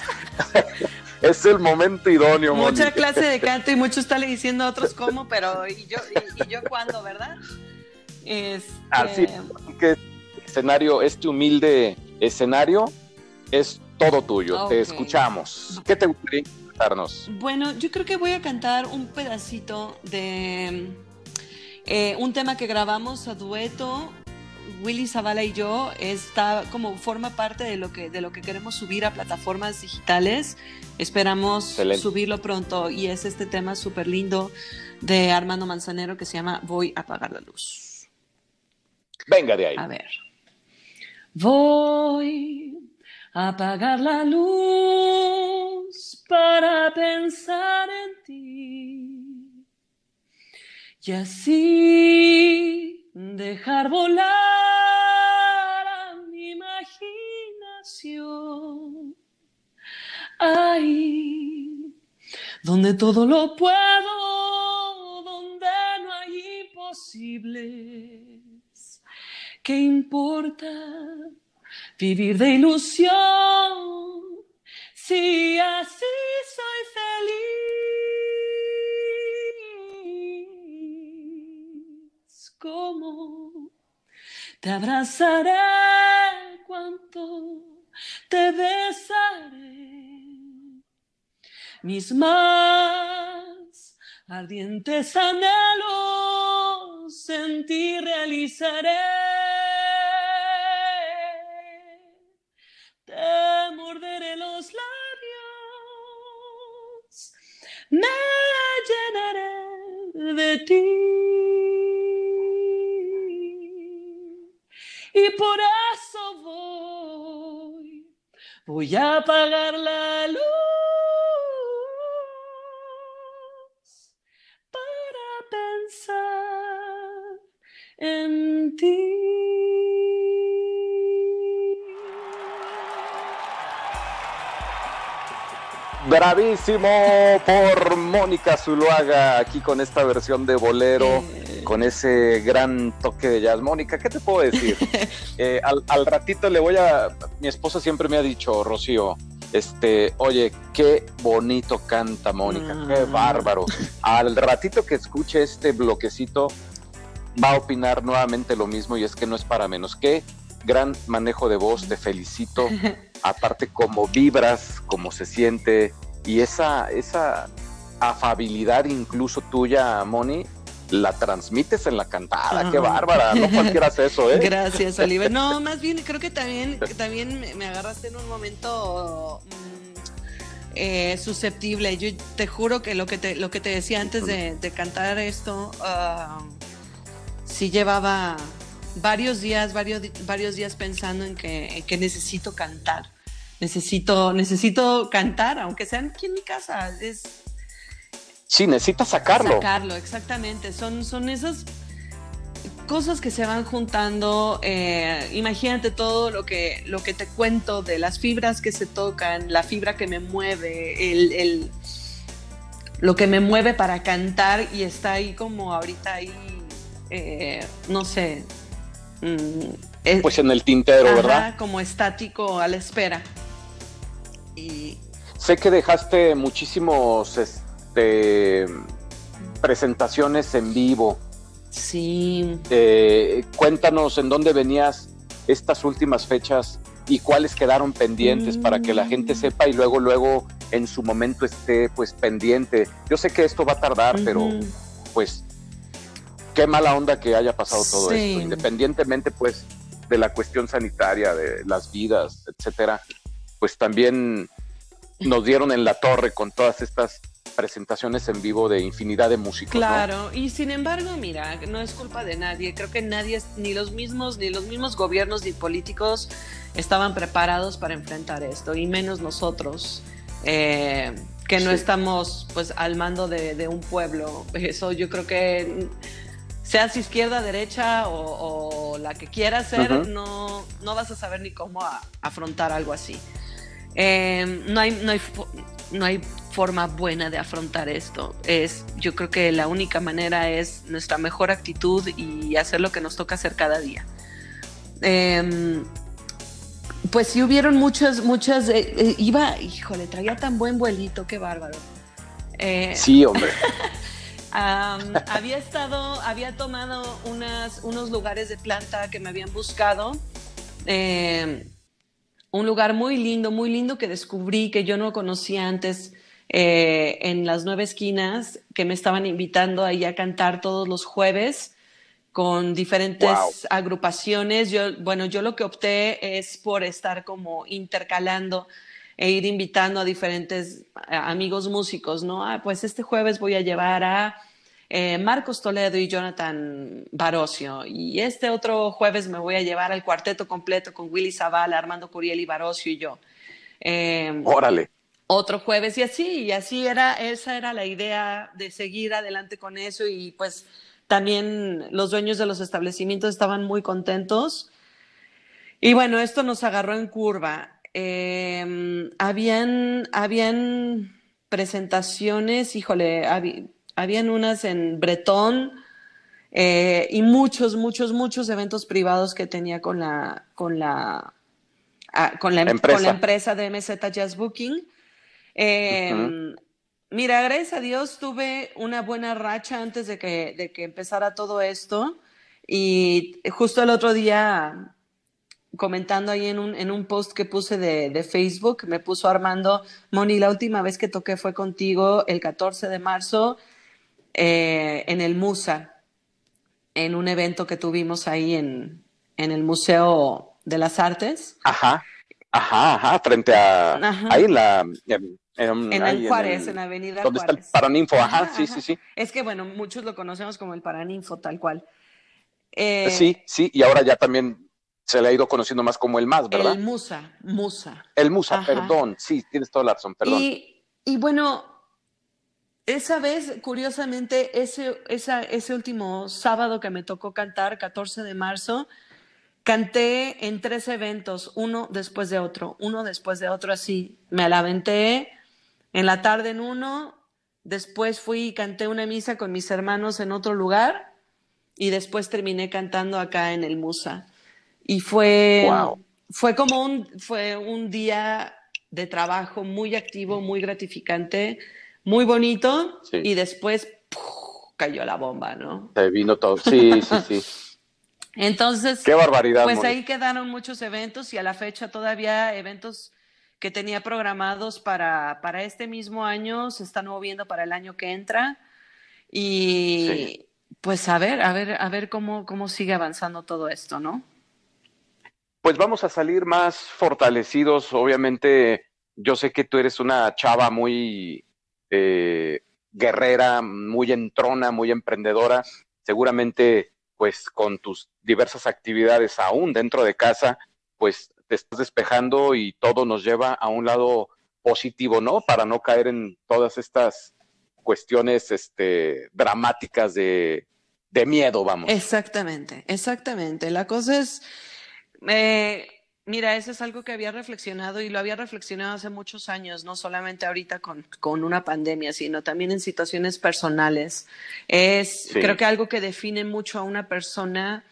es el momento idóneo, Moni. Mucha clase de canto y mucho estarle diciendo a otros cómo, pero ¿y yo, y, y yo cuándo, verdad? Este, Así que escenario, este humilde escenario es todo tuyo. Te escuchamos. ¿Qué te gustaría cantarnos? Bueno, yo creo que voy a cantar un pedacito de Eh, un tema que grabamos a dueto, Willy Zavala y yo, está como forma parte de lo que, de lo que queremos subir a plataformas digitales. Esperamos Excelente. subirlo pronto y es este tema súper lindo de Armando Manzanero que se llama Voy a apagar la luz. Venga de ahí. A ver. Voy a apagar la luz para pensar en ti y así dejar volar a mi imaginación. Ahí donde todo lo puedo, donde no hay imposibles. ¿Qué importa vivir de ilusión si así soy feliz? ¿Cómo te abrazaré? ¿Cuánto te besaré? Mis más ardientes anhelos en ti realizaré. Y por eso voy, voy a apagar la luz Bravísimo por Mónica Zuluaga, aquí con esta versión de bolero, Eh. con ese gran toque de jazz. Mónica, ¿qué te puedo decir? Eh, al, al ratito le voy a... Mi esposa siempre me ha dicho, Rocío, este, oye, qué bonito canta Mónica, qué Mm. bárbaro. Al ratito que escuche este bloquecito, va a opinar nuevamente lo mismo y es que no es para menos. Qué gran manejo de voz, te felicito. Aparte, como vibras, cómo se siente y esa, esa afabilidad incluso tuya, Moni, la transmites en la cantada. Qué bárbara, no cualquiera hace eso, ¿eh? Gracias, Oliver. No, más bien creo que también, también me, agarraste en un momento mm, eh, susceptible. Yo te juro que lo que te, lo que te decía antes de, de cantar esto, ah, sí llevaba varios días, varios, varios días pensando en que, en que necesito cantar. Necesito, necesito cantar, aunque sea aquí en mi casa. Es, Sí, necesitas sacarlo. Sacarlo, exactamente. Son, son esas cosas que se van juntando. eh, imagínate todo lo que, lo que te cuento de las fibras que se tocan, la fibra que me mueve, el, el- lo que me mueve para cantar y está ahí como ahorita ahí, eh, no sé. Mm, es- Pues en el tintero, ajá, ¿verdad? como estático a la espera. Y Sé que dejaste muchísimos este, presentaciones en vivo. sí, Eh, cuéntanos en dónde venías estas últimas fechas y cuáles quedaron pendientes Mm. para que la gente sepa y luego luego en su momento esté pues pendiente. Yo sé que esto va a tardar, pero pues qué mala onda que haya pasado todo Sí. esto, independientemente pues de la cuestión sanitaria, de las vidas, etcétera, pues también nos dieron en la torre con todas estas presentaciones en vivo de infinidad de músicos. ¿no? Claro, y sin embargo, mira, no es culpa de nadie. Creo que nadie, ni los mismos, ni los mismos gobiernos ni políticos estaban preparados para enfrentar esto, y menos nosotros, eh, que no Sí. estamos pues al mando de, de un pueblo. Eso yo creo que seas izquierda, derecha o, o la que quieras ser, Ujú. no, no vas a saber ni cómo a- afrontar algo así. Eh, no, hay, no, hay, no hay forma buena de afrontar esto. Es, yo creo que la única manera es nuestra mejor actitud y hacer lo que nos toca hacer cada día. Eh, pues sí hubieron muchas, muchas, eh, eh, iba, híjole, traía tan buen vuelito, qué bárbaro. Eh, Sí, hombre. Había estado, había tomado unas, unos lugares de planta que me habían buscado. eh, un lugar muy lindo, muy lindo que descubrí que yo no conocía antes eh, en las nueve esquinas, que me estaban invitando ahí a cantar todos los jueves con diferentes Wow. agrupaciones. Yo, bueno, yo lo que opté es por estar como intercalando e ir invitando a diferentes eh, amigos músicos, ¿no? Ah, pues este jueves voy a llevar a eh, Marcos Toledo y Jonathan Barocio. Y este otro jueves me voy a llevar al cuarteto completo con Willy Zavala, Armando Curiel y Barocio y yo. Eh, Órale. otro jueves y así, y así era, esa era la idea de seguir adelante con eso y pues también los dueños de los establecimientos estaban muy contentos. Y bueno, esto nos agarró en curva. Eh, habían, habían presentaciones, híjole, habían unas en Bretón eh, y muchos, muchos, muchos eventos privados que tenía con la, con la, ah, con la, Empresa. con la empresa de MZ Jazz Booking. Eh, Ujú. Mira, gracias a Dios tuve una buena racha antes de que, de que empezara todo esto. Y justo el otro día, comentando ahí en un, en un post que puse de, de Facebook, me puso Armando, Moni, la última vez que toqué fue contigo el 14 de marzo eh, en el Musa, en un evento que tuvimos ahí en, en el Museo de las Artes. Ajá. Ajá, ajá, frente a. Ajá. Ahí en la. En, en- En ahí el Juárez, el- en Avenida ¿Dónde está el Juárez. Paraninfo? Ajá, Ajá, sí, ajá. sí, sí. Es que, bueno, muchos lo conocemos como el Paraninfo, tal cual. Eh, Sí, sí, y ahora ya también se le ha ido conociendo más como el más, ¿verdad? El Musa, Musa. El Musa, Ajá. perdón, sí, tienes toda la razón, perdón. Y, y bueno, esa vez, curiosamente, ese, esa, ese último sábado que me tocó cantar, 14 de marzo, canté en tres eventos, uno después de otro, uno después de otro, así. Me la aventé en la tarde en uno, después fui y canté una misa con mis hermanos en otro lugar y después terminé cantando acá en el Musa. Y fue, Wow. fue como un, fue un día de trabajo muy activo, muy gratificante, muy bonito Sí. y después ¡puf! cayó la bomba, ¿no? Se vino todo. Sí, sí, sí. Entonces, Qué barbaridad, pues Moni. ahí quedaron muchos eventos y a la fecha todavía eventos que tenía programados para, para este mismo año se están moviendo para el año que entra y Sí. pues a ver, a ver, a ver cómo, cómo sigue avanzando todo esto, ¿no? Pues vamos a salir más fortalecidos. Obviamente, yo sé que tú eres una chava muy eh, guerrera, muy entrona, muy emprendedora. Seguramente, pues con tus diversas actividades aún dentro de casa, pues te estás despejando y todo nos lleva a un lado positivo, ¿no? Para no caer en todas estas cuestiones este, dramáticas de, de miedo, vamos. Exactamente, exactamente. La cosa es, eh, mira, eso es algo que había reflexionado y lo había reflexionado hace muchos años, no solamente ahorita con, con una pandemia, sino también en situaciones personales. Es, Sí. creo que algo que define mucho a una persona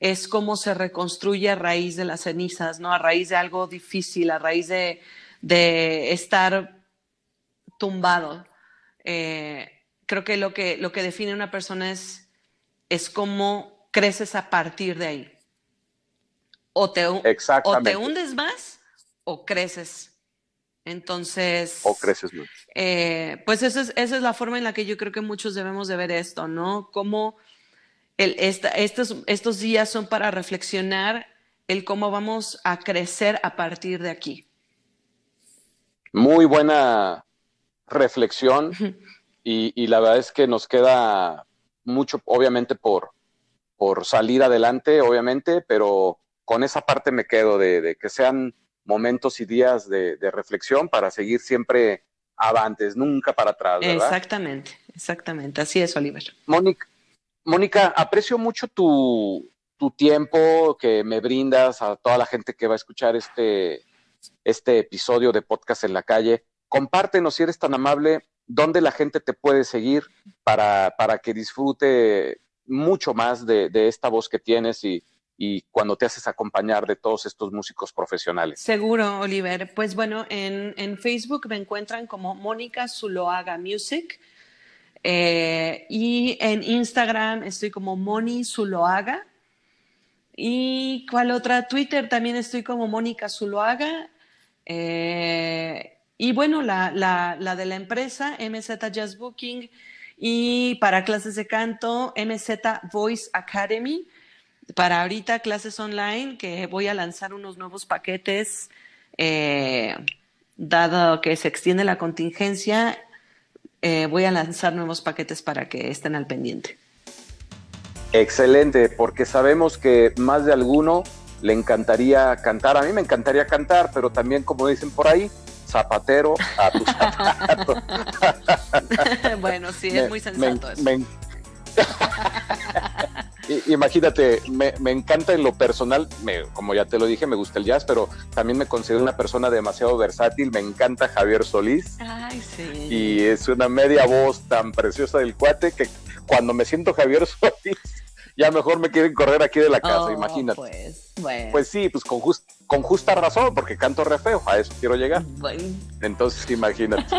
es cómo se reconstruye a raíz de las cenizas, ¿no? A raíz de algo difícil, a raíz de, de estar tumbado. Eh, creo que lo que, lo que define a una persona es, es cómo creces a partir de ahí. O te, o te hundes más o creces. Entonces, O creces más. eh, pues esa es, esa es la forma en la que yo creo que muchos debemos de ver esto, ¿no? Cómo el, esta- estos, estos días son para reflexionar el cómo vamos a crecer a partir de aquí. Muy buena reflexión y, y la verdad es que nos queda mucho, obviamente, por, por salir adelante, obviamente, pero con esa parte me quedo de, de que sean momentos y días de, de reflexión para seguir siempre avantes, nunca para atrás, ¿verdad? Exactamente, exactamente. Así es, Oliver. Mónica, Mónica, aprecio mucho tu, tu tiempo que me brindas a toda la gente que va a escuchar este, este episodio de Podcast en la Calle. Compártenos, si eres tan amable, dónde la gente te puede seguir para, para que disfrute mucho más de, de esta voz que tienes y, y cuando te haces acompañar de todos estos músicos profesionales. Seguro, Oliver. Pues bueno, en, Facebook me encuentran como Mónica Zuloaga Music. eh, y en Instagram estoy como Moni Zuloaga. ¿Y cuál otra? Twitter también estoy como Mónica Zuloaga. Eh, y bueno, la, la, la de la empresa, MZ Jazz Booking. Y para clases de canto, MZ Voice Academy. Para ahorita clases online, que voy a lanzar unos nuevos paquetes, eh, dado que se extiende la contingencia, eh, voy a lanzar nuevos paquetes para que estén al pendiente. Excelente, porque sabemos que más de alguno le encantaría cantar. A mí me encantaría cantar, pero también, como dicen por ahí, zapatero a tu zapato. bueno, sí, es muy sensato eso. Imagínate, me, encanta en lo personal, como ya te lo dije, me gusta el jazz, pero también me considero una persona demasiado versátil, me encanta Javier Solís. Ay, sí. Y es una media voz tan preciosa del cuate que cuando me siento Javier Solís, ya mejor me quieren correr aquí de la casa, oh, imagínate. Pues, bueno. pues sí, pues con, con justa razón, porque canto re feo, a eso quiero llegar. Entonces, imagínate.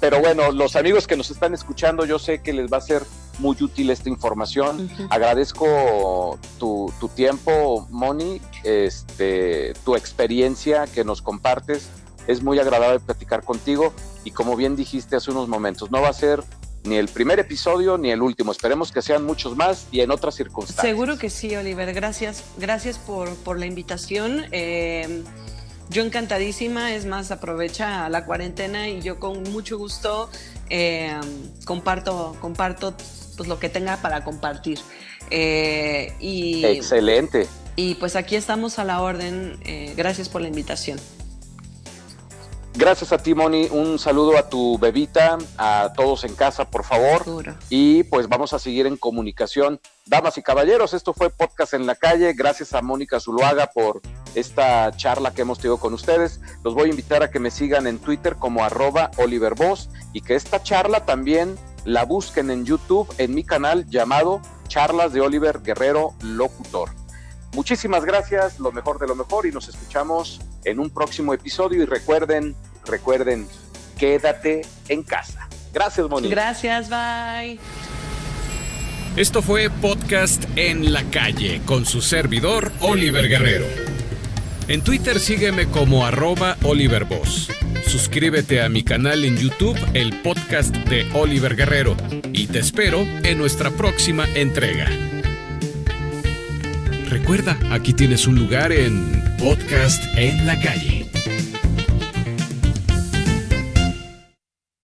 Pero bueno, los amigos que nos están escuchando, yo sé que les va a ser muy útil esta información. Agradezco tu, tu, tiempo, Moni, este, tu experiencia que nos compartes. Es muy agradable platicar contigo y como bien dijiste hace unos momentos, no va a ser ni el primer episodio ni el último. Esperemos que sean muchos más y en otras circunstancias. Seguro que sí, Oliver. Gracias, gracias por, por la invitación. Eh, yo encantadísima, es más, aprovecha la cuarentena y yo con mucho gusto eh, comparto, comparto pues, lo que tenga para compartir. Eh, y, Excelente. Y pues aquí estamos a la orden. gracias por la invitación. Gracias a ti, Moni. Un saludo a tu bebita, a todos en casa, por favor. Y pues vamos a seguir en comunicación. Damas y caballeros, esto fue Podcast en la Calle. Gracias a Mónica Zuluaga por esta charla que hemos tenido con ustedes. Los voy a invitar a que me sigan en Twitter como arroba Oliver y que esta charla también la busquen en YouTube en mi canal llamado Charlas de Oliver Guerrero Locutor. Muchísimas gracias, lo mejor de lo mejor y nos escuchamos en un próximo episodio y recuerden, recuerden, quédate en casa. Gracias, Moni. Gracias, bye. Esto fue Podcast en la calle con su servidor Oliver Guerrero. En Twitter sígueme como arroba Oliver Suscríbete a mi canal en YouTube, el podcast de Oliver Guerrero, y te espero en nuestra próxima entrega. Recuerda, aquí tienes un lugar en Podcast en la calle.